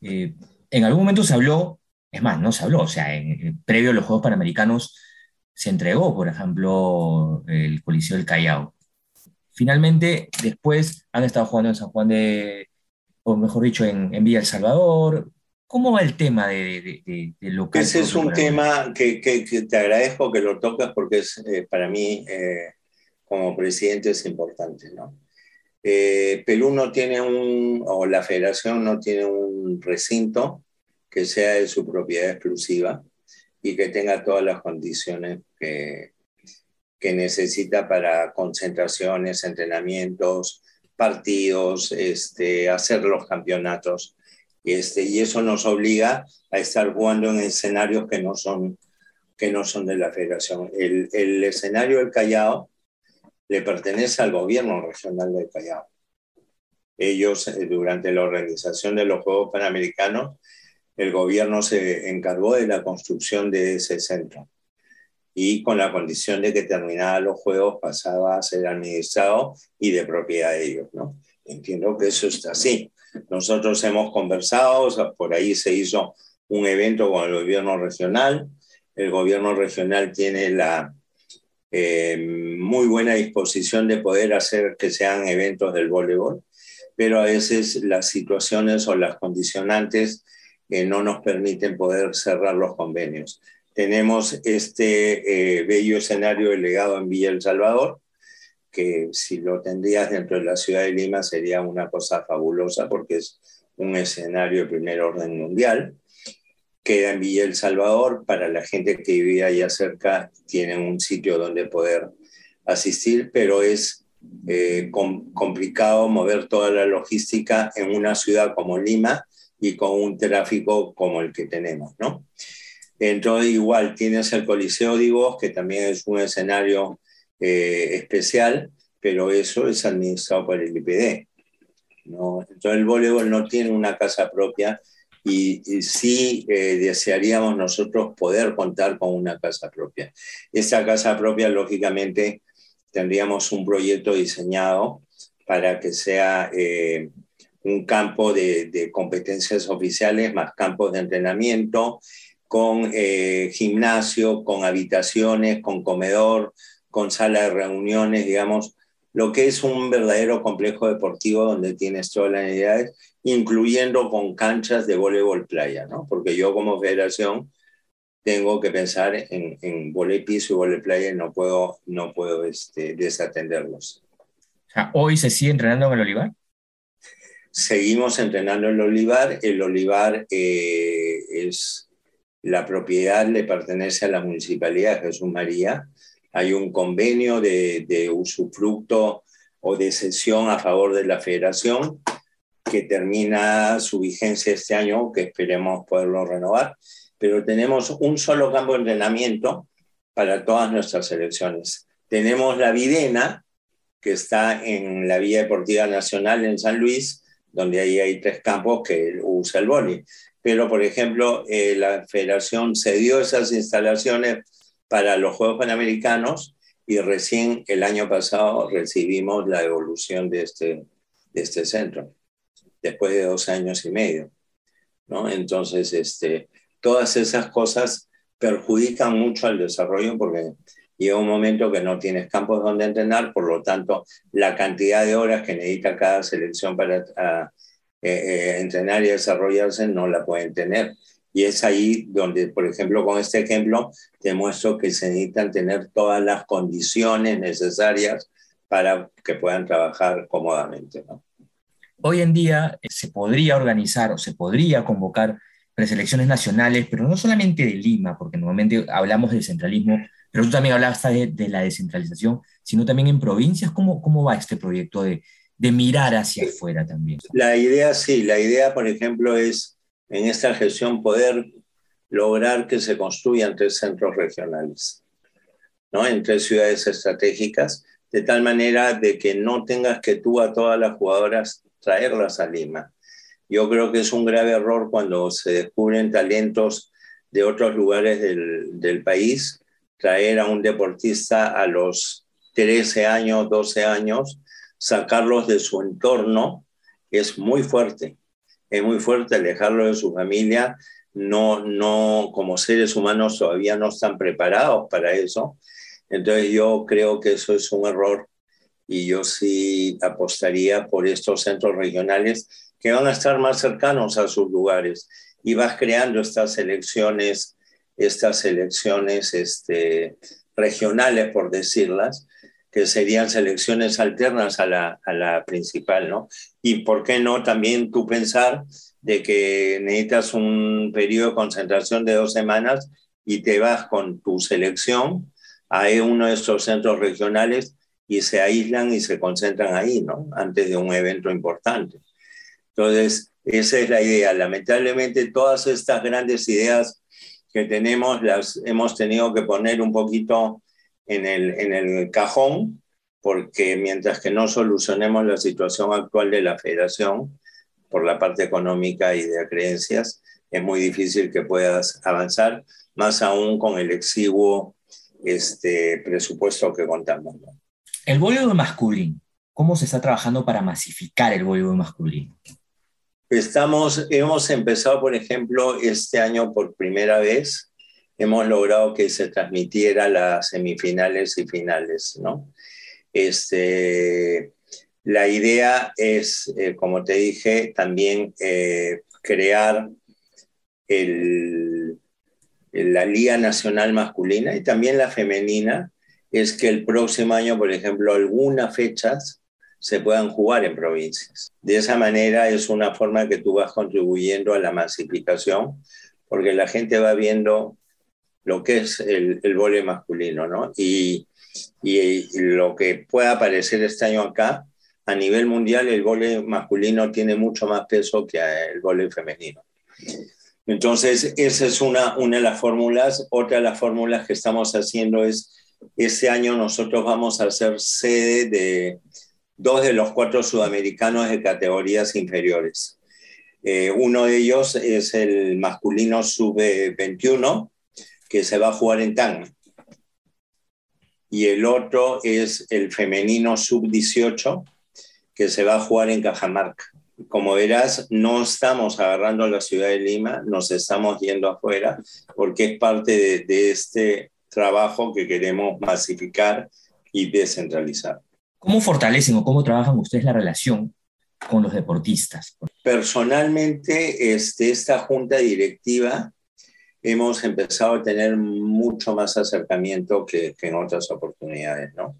A: Eh, en algún momento se habló, es más, no se habló, o sea, en, previo a los Juegos Panamericanos se entregó, por ejemplo, el Coliseo del Callao. Finalmente, después han estado jugando en San Juan de, o mejor dicho, en, Villa El Salvador. ¿Cómo va el tema de, de, de, local?
B: Ese es un tema que, que, te agradezco que lo tocas porque es eh, para mí, eh, como presidente, es importante. ¿no? Eh, Perú no tiene un, o la federación no tiene un recinto que sea de su propiedad exclusiva y que tenga todas las condiciones que, que necesita para concentraciones, entrenamientos, partidos, este, hacer los campeonatos. Este, y eso nos obliga a estar jugando en escenarios que no son, que no son de la federación. El, el escenario del Callao le pertenece al gobierno regional del Callao. Ellos, eh, durante la organización de los Juegos Panamericanos, el gobierno se encargó de la construcción de ese centro y con la condición de que terminados los juegos pasaba a ser administrado y de propiedad de ellos. ¿no? Entiendo que eso está así. Nosotros hemos conversado, por ahí se hizo un evento con el gobierno regional. El gobierno regional tiene la eh, muy buena disposición de poder hacer que sean eventos del voleibol, pero a veces las situaciones o las condicionantes que no nos permiten poder cerrar los convenios. Tenemos este eh, bello escenario delegado en Villa El Salvador, que si lo tendrías dentro de la ciudad de Lima sería una cosa fabulosa porque es un escenario de primer orden mundial. Queda en Villa El Salvador, para la gente que vivía allá cerca, tienen un sitio donde poder asistir, pero es eh, complicado mover toda la logística en una ciudad como Lima, y con un tráfico como el que tenemos, ¿no? Entonces, igual tienes el Coliseo de Vos, que también es un escenario eh, especial, pero eso es administrado por el IPD. ¿no? Entonces el voleibol no tiene una casa propia y, sí eh, desearíamos nosotros poder contar con una casa propia. Esta casa propia, lógicamente, tendríamos un proyecto diseñado para que sea eh, un campo de, competencias oficiales más campos de entrenamiento, con eh, gimnasio, con habitaciones, con comedor, con sala de reuniones, digamos, lo que es un verdadero complejo deportivo donde tienes todas las unidades, incluyendo con canchas de voleibol playa, ¿no? Porque yo como federación tengo que pensar en, voleibol piso y voleibol playa y no puedo, no puedo este, desatenderlos.
A: ¿Hoy se sigue entrenando en el Olivar?
B: Seguimos entrenando en el Olivar. El Olivar eh, es la propiedad, le pertenece a la Municipalidad de Jesús María hay un convenio de, usufructo o de cesión a favor de la federación que termina su vigencia este año, que esperemos poderlo renovar, pero tenemos un solo campo de entrenamiento para todas nuestras selecciones. Tenemos la Videna, que está en la Vía Deportiva Nacional en San Luis, donde ahí hay tres campos que usa el boli. Pero, por ejemplo, eh, la federación cedió esas instalaciones para los Juegos Panamericanos y recién el año pasado recibimos la evolución de este, de este centro, después de dos años y medio. ¿no? Entonces, este, todas esas cosas perjudican mucho al desarrollo porque llega un momento que no tienes campos donde entrenar, por lo tanto, la cantidad de horas que necesita cada selección para eh, eh, entrenar y desarrollarse no la pueden tener. Y es ahí donde, por ejemplo, con este ejemplo, demuestro que se necesitan tener todas las condiciones necesarias para que puedan trabajar cómodamente.
A: Hoy en día eh, se podría organizar o se podría convocar preselecciones nacionales, pero no solamente de Lima, porque normalmente hablamos de centralismo, pero tú también hablabas de, de la descentralización, sino también en provincias. ¿Cómo, cómo va este proyecto de, de mirar hacia afuera también?
B: La idea, sí, la idea, por ejemplo, es en esta gestión poder lograr que se construyan tres centros regionales, ¿no? En tres ciudades estratégicas, de tal manera de que no tengas que tú a todas las jugadoras traerlas a Lima. Yo creo que es un grave error cuando se descubren talentos de otros lugares del, del país, traer a un deportista a los 13 años, 12 años, sacarlos de su entorno, es muy fuerte es muy fuerte alejarlo de su familia. No, no, como seres humanos todavía no están preparados para eso. Entonces yo creo que eso es un error y yo sí apostaría por estos centros regionales que van a estar más cercanos a sus lugares y vas creando estas selecciones, estas selecciones este, regionales, por decirlas, que serían selecciones alternas a la, a la principal, ¿no? Y por qué no también tú pensar de que necesitas un periodo de concentración de dos semanas y te vas con tu selección a uno de estos centros regionales y se aíslan y se concentran ahí, ¿no? Antes de un evento importante. Entonces, esa es la idea. Lamentablemente, todas estas grandes ideas que tenemos las hemos tenido que poner un poquito en el, en el cajón, porque mientras que no solucionemos la situación actual de la federación por la parte económica y de creencias, es muy difícil que puedas avanzar, más aún con el exiguo este, presupuesto que contamos.
A: El voleibol masculino, ¿cómo se está trabajando para masificar el voleibol masculino?
B: Estamos, hemos empezado, por ejemplo, este año por primera vez hemos logrado que se transmitiera las semifinales y finales, ¿no? Este, la idea es, eh, como te dije, también eh, crear el, la Liga Nacional Masculina y también la femenina, es que el próximo año, por ejemplo, algunas fechas se puedan jugar en provincias. De esa manera es una forma que tú vas contribuyendo a la masificación, porque la gente va viendo lo que es el, el masculino, ¿no? Y, y, lo que pueda aparecer este año acá, a nivel mundial el vole masculino tiene mucho más peso que el vole femenino. Entonces, esa es una, una de las fórmulas. Otra de las fórmulas que estamos haciendo es este año nosotros vamos a ser sede de dos de los cuatro sudamericanos de categorías inferiores. Eh, uno de ellos es el masculino sub-21, que se va a jugar en Tanga. Y el otro es el femenino sub-18, que se va a jugar en Cajamarca. Como verás, no estamos agarrando la ciudad de Lima, nos estamos yendo afuera, porque es parte de, de este trabajo que queremos masificar y descentralizar.
A: ¿Cómo fortalecen o cómo trabajan ustedes la relación con los deportistas?
B: Personalmente, este, esta junta directiva hemos empezado a tener mucho más acercamiento que, que en otras oportunidades, ¿no?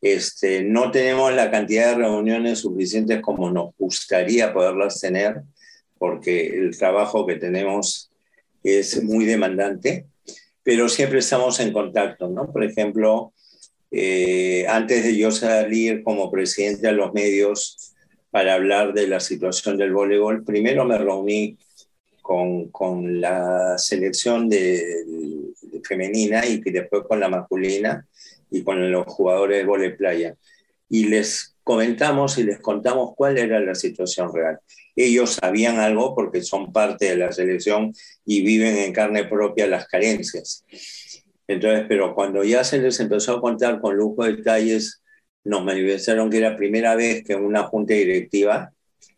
B: Este, no tenemos la cantidad de reuniones suficientes como nos gustaría poderlas tener, porque el trabajo que tenemos es muy demandante, pero siempre estamos en contacto, ¿no? Por ejemplo, eh, antes de yo salir como presidente a los medios para hablar de la situación del voleibol, primero me reuní con, con la selección de, femenina y después con la masculina y con los jugadores de voleibol playa. Y les comentamos y les contamos cuál era la situación real. Ellos sabían algo porque son parte de la selección y viven en carne propia las carencias. Entonces, pero cuando ya se les empezó a contar con lujo de detalles, nos manifestaron que era la primera vez que una junta directiva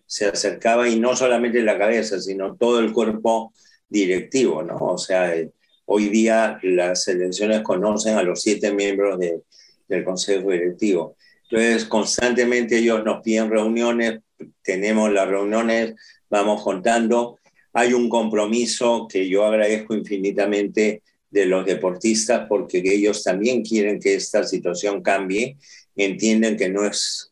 B: se acercaba y no solamente la cabeza, sino todo el cuerpo directivo, ¿no? O sea, eh, hoy día las elecciones conocen a los siete miembros del consejo directivo. Entonces, constantemente ellos nos piden reuniones, tenemos las reuniones, vamos contando. Hay un compromiso que yo agradezco infinitamente de los deportistas porque ellos también quieren que esta situación cambie, entienden que no es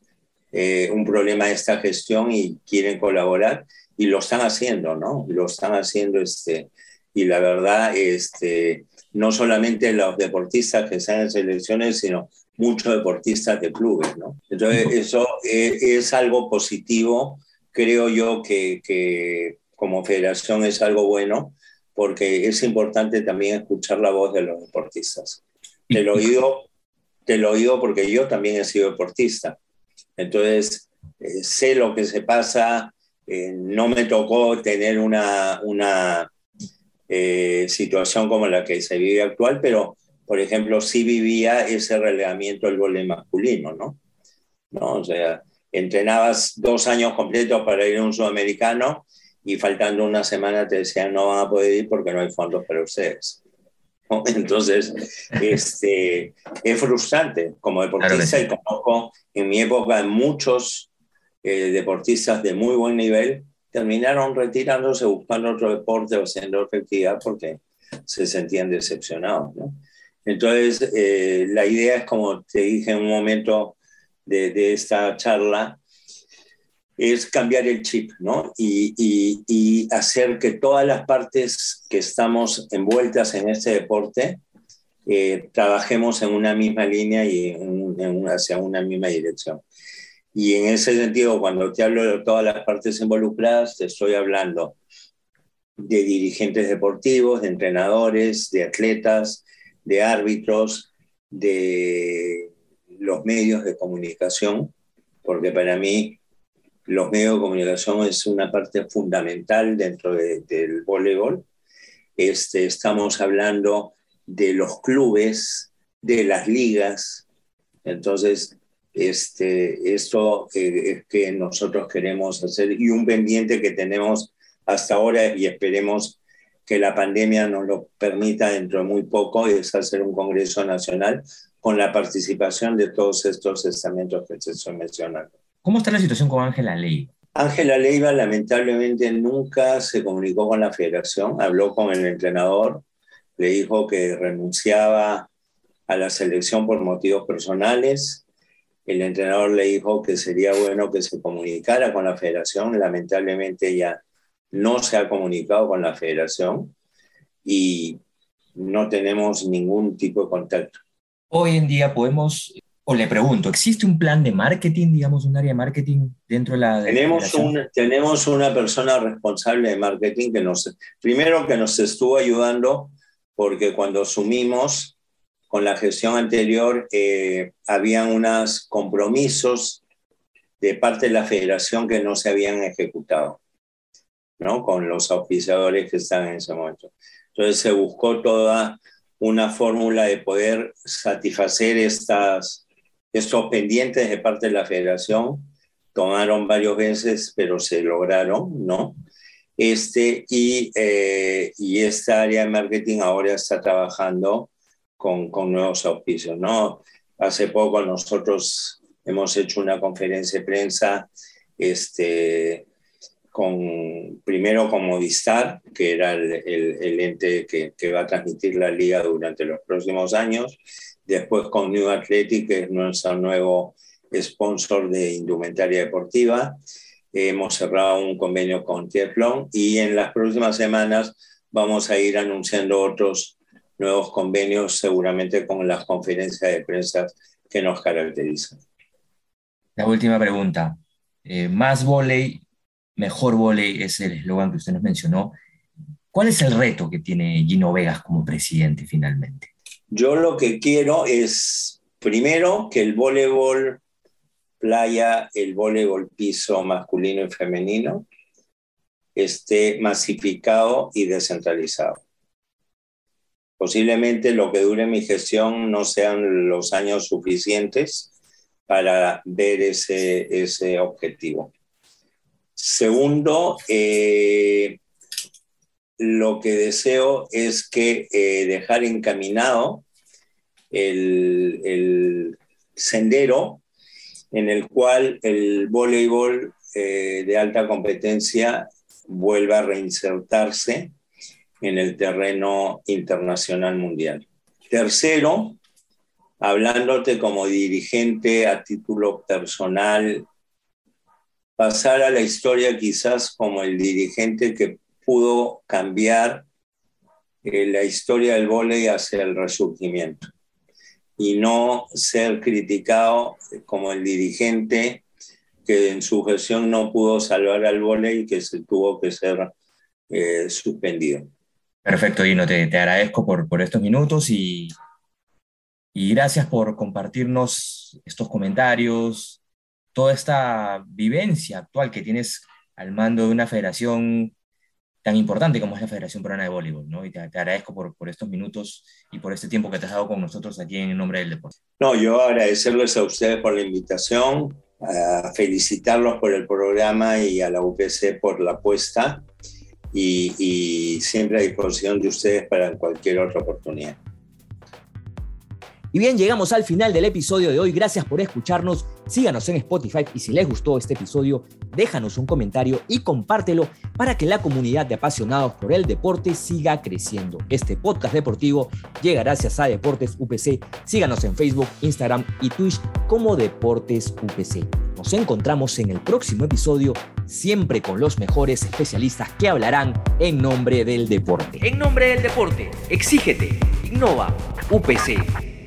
B: eh, un problema esta gestión y quieren colaborar y lo están haciendo, ¿no? Lo están haciendo este, y la verdad, este, no solamente los deportistas que están en selecciones, sino muchos deportistas de clubes, ¿no? Entonces, eso es, es algo positivo, creo yo que, que como federación es algo bueno, porque es importante también escuchar la voz de los deportistas. Te lo digo, te lo digo porque yo también he sido deportista. Entonces, eh, sé lo que se pasa, eh, no me tocó tener una, una eh, situación como la que se vive actual, pero, por ejemplo, sí vivía ese relegamiento del voleibol masculino, ¿no? ¿no? O sea, entrenabas dos años completos para ir a un sudamericano y faltando una semana te decían no van a poder ir porque no hay fondos para ustedes. Entonces, este, es frustrante como deportista y conozco en mi época muchos eh, deportistas de muy buen nivel terminaron retirándose, buscando otro deporte o haciendo otra actividad porque se sentían decepcionados. ¿no? Entonces, eh, la idea es, como te dije en un momento de, de esta charla, es cambiar el chip, ¿no? Y, y, hacer que todas las partes que estamos envueltas en este deporte eh, trabajemos en una misma línea y en, hacia una misma dirección. Y en ese sentido, cuando te hablo de todas las partes involucradas, te estoy hablando de dirigentes deportivos, de entrenadores, de atletas, de árbitros, de los medios de comunicación, porque para mí los medios de comunicación es una parte fundamental dentro del voleibol. Este, estamos hablando de los clubes, de las ligas. Entonces, este, esto eh, es que nosotros queremos hacer y un pendiente que tenemos hasta ahora y esperemos que la pandemia nos lo permita dentro de muy poco es hacer un Congreso Nacional con la participación de todos estos estamentos que se estoy mencionando.
A: ¿Cómo está la situación con Ángela Leiva?
B: Ángela Leiva lamentablemente nunca se comunicó con la federación, habló con el entrenador, le dijo que renunciaba a la selección por motivos personales. El entrenador le dijo que sería bueno que se comunicara con la federación. Lamentablemente ella no se ha comunicado con la federación y no tenemos ningún tipo de contacto.
A: Hoy en día podemos o le pregunto, ¿existe un plan de marketing, digamos, un área de marketing dentro de la...
B: tenemos, tenemos una persona responsable de marketing que nos, primero que nos estuvo ayudando, porque cuando asumimos, con la gestión anterior eh, habían unos compromisos de parte de la federación que no se habían ejecutado, ¿no? Con los auspiciadores que estaban en ese momento. Entonces se buscó toda una fórmula de poder satisfacer estas, estos pendientes de parte de la federación. Tomaron varios veces, pero se lograron, ¿no? Este, y, eh, y esta área de marketing ahora está trabajando con, con nuevos auspicios, ¿no? Hace poco nosotros hemos hecho una conferencia de prensa este, con, primero con Movistar, que era el, el, ente que, que, va a transmitir la liga durante los próximos años, después con New Athletic, que es nuestro nuevo sponsor de indumentaria deportiva. Hemos cerrado un convenio con Teflon y en las próximas semanas vamos a ir anunciando otros nuevos convenios, seguramente con las conferencias de prensa que nos caracterizan.
A: La última pregunta. Eh, más volei mejor volei es el eslogan que usted nos mencionó. ¿Cuál es el reto que tiene Gino Vegas como presidente finalmente?
B: Yo lo que quiero es, primero, que el voleibol playa, el voleibol piso masculino y femenino, esté masificado y descentralizado. Posiblemente lo que dure mi gestión no sean los años suficientes para ver ese, ese objetivo. Segundo, eh, lo que deseo es que eh, dejar encaminado el, sendero en el cual el voleibol eh, de alta competencia vuelva a reinsertarse en el terreno internacional mundial. Tercero, hablándote como dirigente a título personal pasar a la historia quizás como el dirigente que pudo cambiar eh, la historia del vóley hacia el resurgimiento y no ser criticado como el dirigente que en su gestión no pudo salvar al vóley y que se tuvo que ser eh, suspendido.
A: Perfecto, Dino, te, te agradezco por, por estos minutos y, y gracias por compartirnos estos comentarios, toda esta vivencia actual que tienes al mando de una federación tan importante como es la Federación Peruana de Voleibol, ¿no? Y te, agradezco por, por, estos minutos y por este tiempo que te has dado con nosotros aquí en el nombre del deporte.
B: No, yo agradecerles a ustedes por la invitación, a felicitarlos por el programa y a la UPC por la apuesta y, y siempre a disposición de ustedes para cualquier otra oportunidad.
A: Y bien, llegamos al final del episodio de hoy. Gracias por escucharnos. Síganos en Spotify y si les gustó este episodio, déjanos un comentario y compártelo para que la comunidad de apasionados por el deporte siga creciendo. Este podcast deportivo llega gracias a Deportes UPC. Síganos en Facebook, Instagram y Twitch como Deportes UPC. Nos encontramos en el próximo episodio, siempre con los mejores especialistas que hablarán en nombre del deporte. En nombre del deporte, exígete, innova, UPC.